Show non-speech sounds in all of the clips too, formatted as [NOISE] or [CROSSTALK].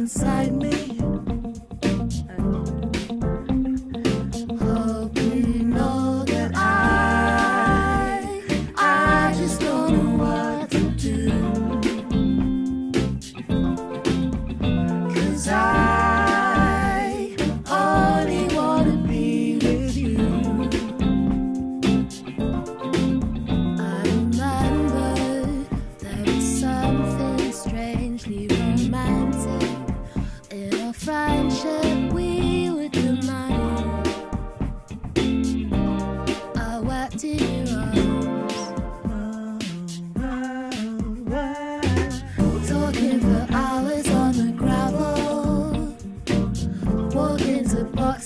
inside me.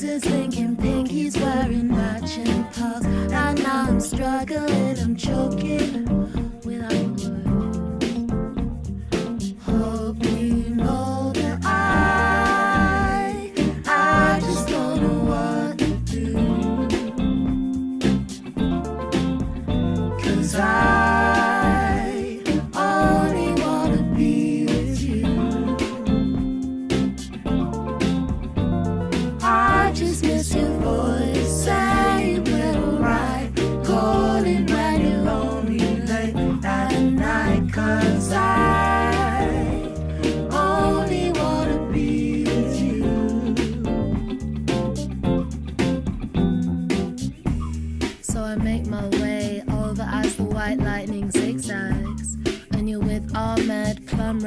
Roses, linking pink, he's wearing matching pearls. And now I'm struggling, I'm choking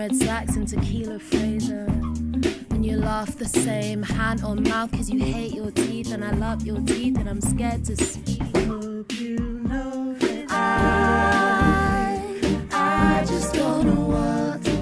red slacks, and tequila Fraser. And you laugh the same, hand on mouth, cause you hate your teeth. And I love your teeth, and I'm scared to speak. Hope you know that I, I just don't know what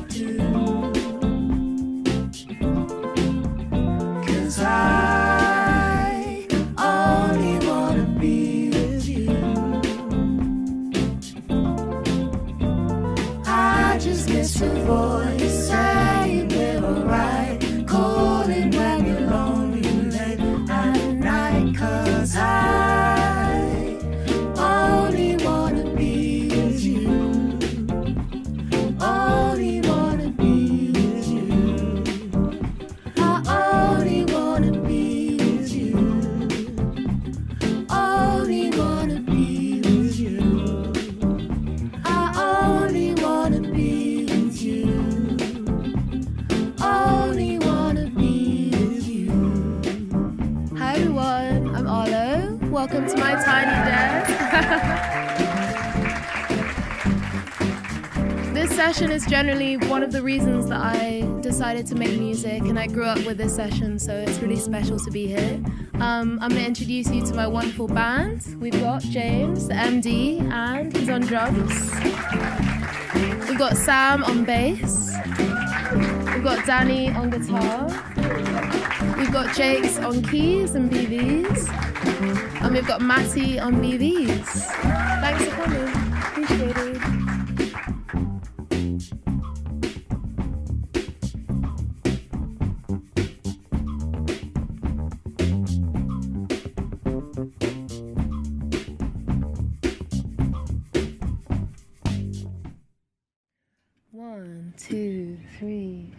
session is generally one of the reasons that I decided to make music, and I grew up with this session, so it's really special to be here. Um, I'm going to introduce you to my wonderful band. We've got James, the MD, and he's on drums. We've got Sam on bass. We've got Danny on guitar. We've got Jakes on keys and BVs. And we've got Matty on BVs. Thanks for coming. Appreciate it. Three,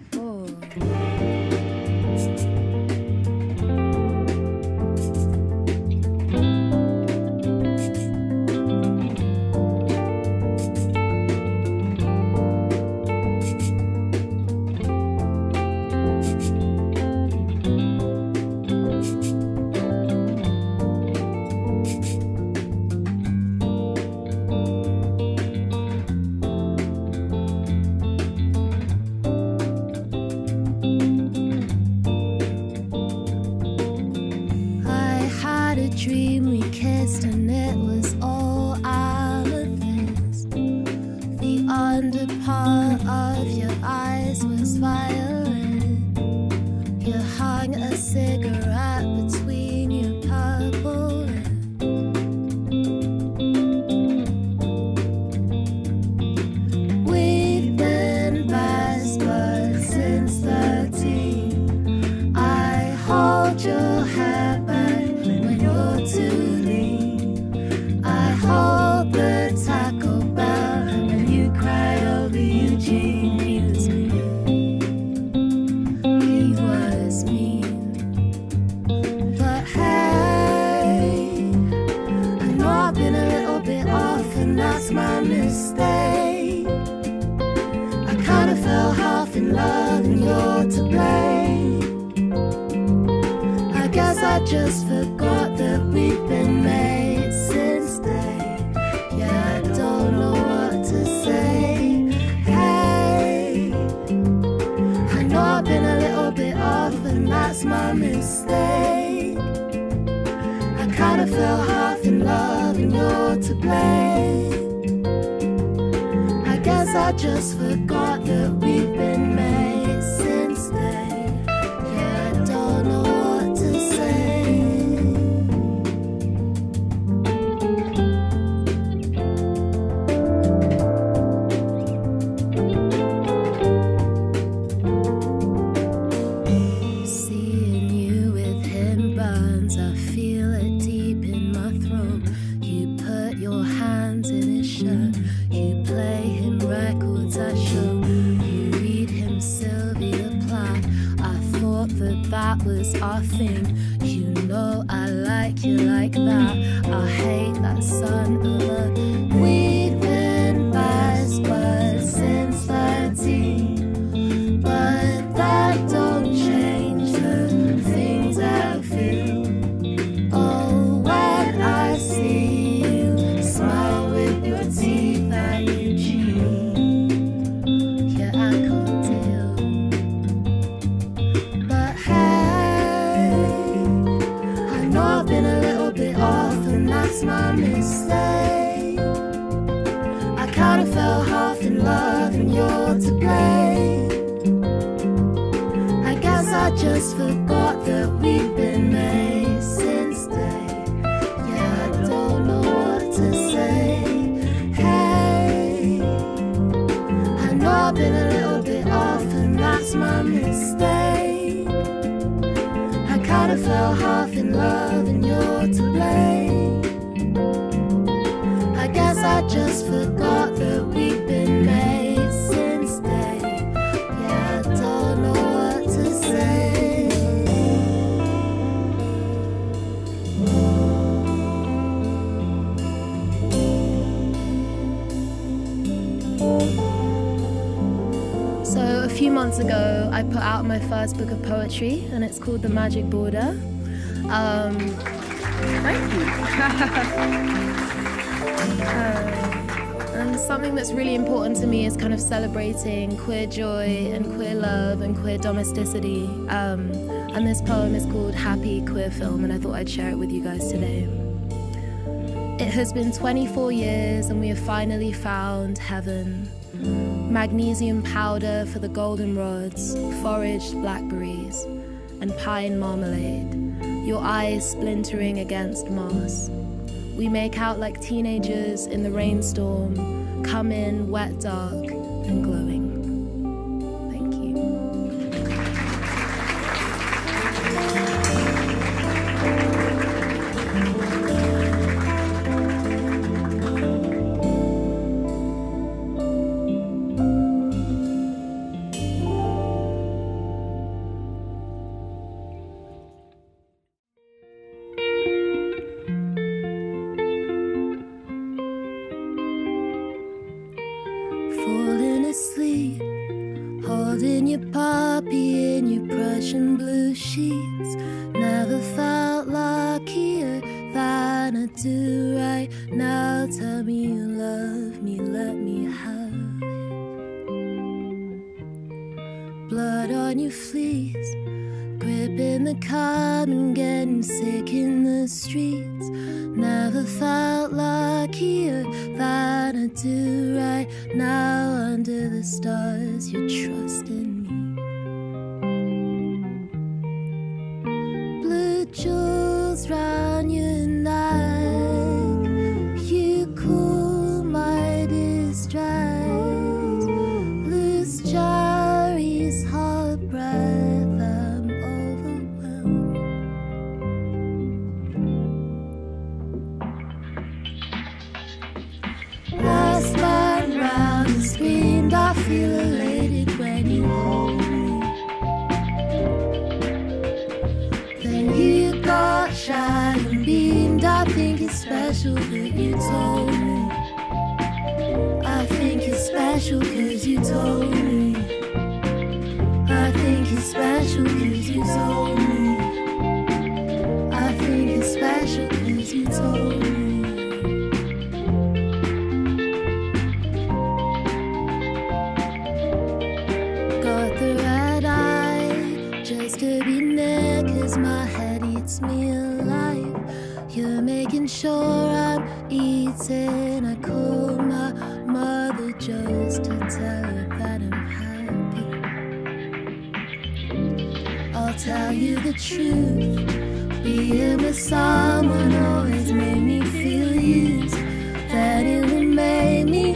I just forgot that we've been made since day. Yeah, I don't know what to say. Hey, I know I've been a little bit off, and that's my mistake. I kinda fell half in love, and you're to blame. I guess I just forgot I fell half in love, and you're to blame. I guess I just forgot months ago, I put out my first book of poetry, and it's called The Magic Border. Um, thank you. Uh, [LAUGHS] and something that's really important to me is kind of celebrating queer joy and queer love and queer domesticity. Um, and this poem is called Happy Queer Film, and I thought I'd share it with you guys today. It has been 24 years, and we have finally found heaven. Magnesium powder for the goldenrods, foraged blackberries, and pine marmalade. Your eyes splintering against moss. We make out like teenagers in the rainstorm, come in wet, dark, and glowing. Blood on your fleece, gripping the calm and getting sick in the streets. Never felt luckier than I do right now under the stars. You trust my head eats me alive. You're making sure I'm eating. I call my mother just to tell her that I'm happy. I'll tell you the truth. Being with someone always made me feel used. That it would make me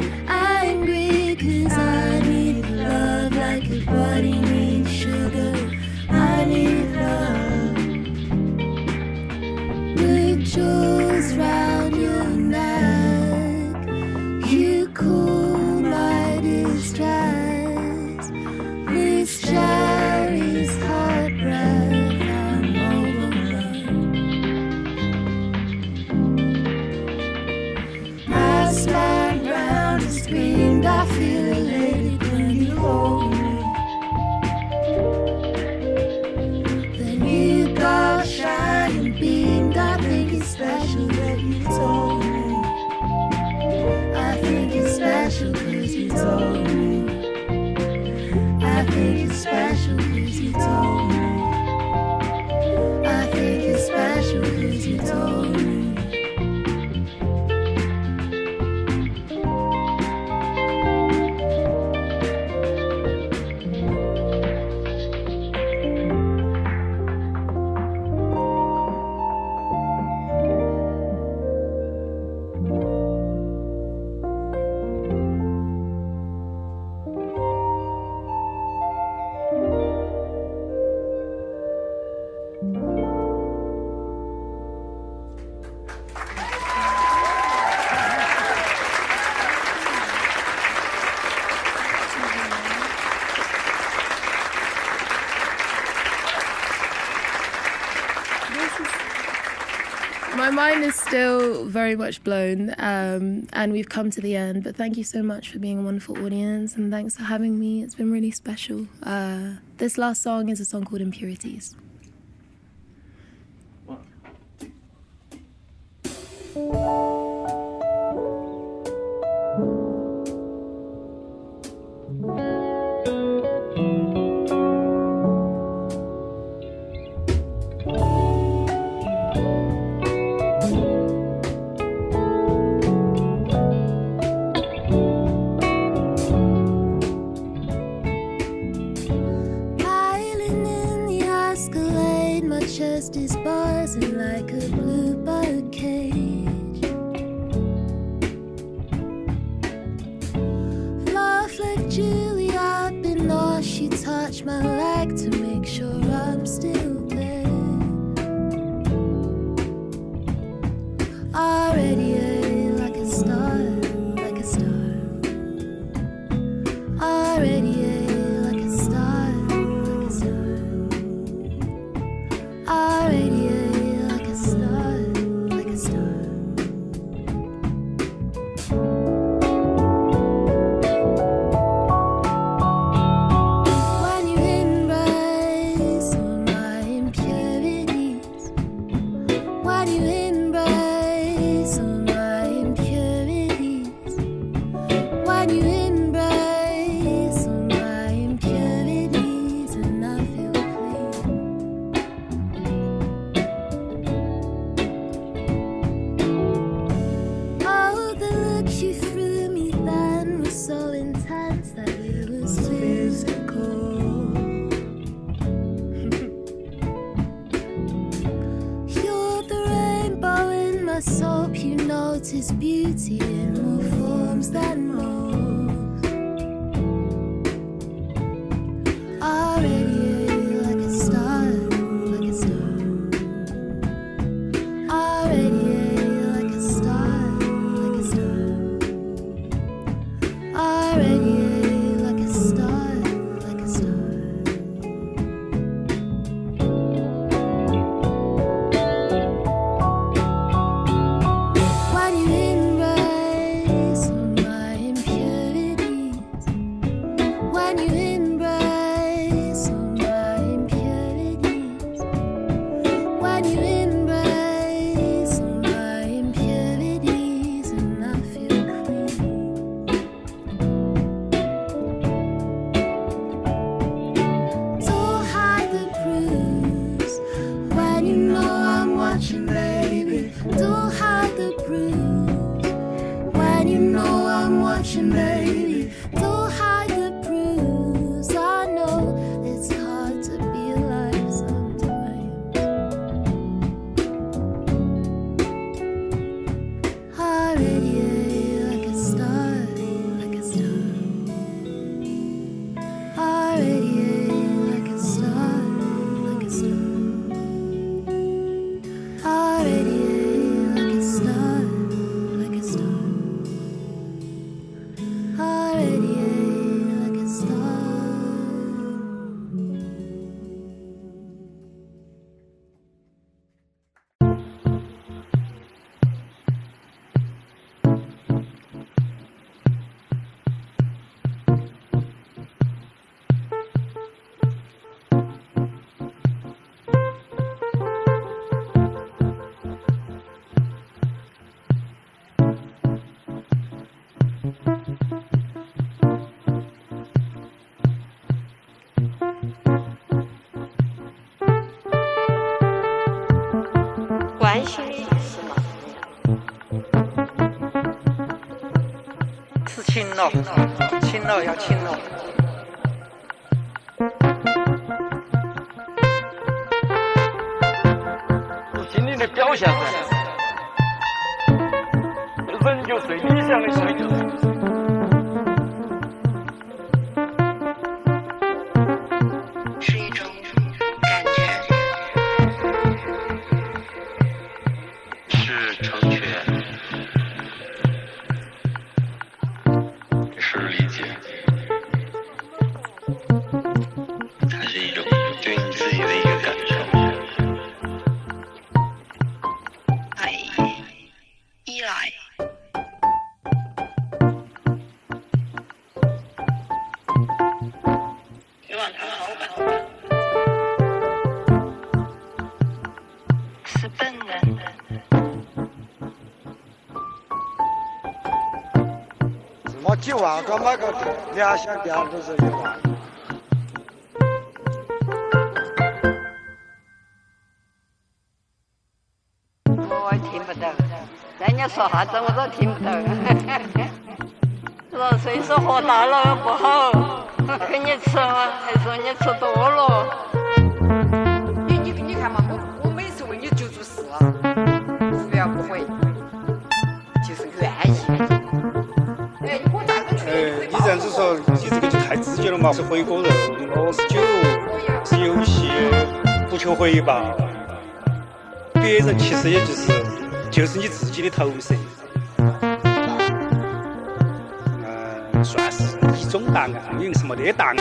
my mind is still very much blown, um, and we've come to the end. But thank you so much for being a wonderful audience, and thanks for having me. It's been really special. Uh, this last song is a song called Impurities. One, its beauty in more forms than all. 亲了要亲了心理的表现是人就最理想的想象是笨的我几万个买个两箱电都是一万我听不到人家说啥子我都听不到。[LAUGHS] 说岁数喝大了不好。[LAUGHS] 给你吃还说你吃多了？觉得嘛，是回锅肉，我是酒，是游戏，不求回报。别人其实也就是就是你自己的投射。嗯，算是一种答案，因为是没得答案。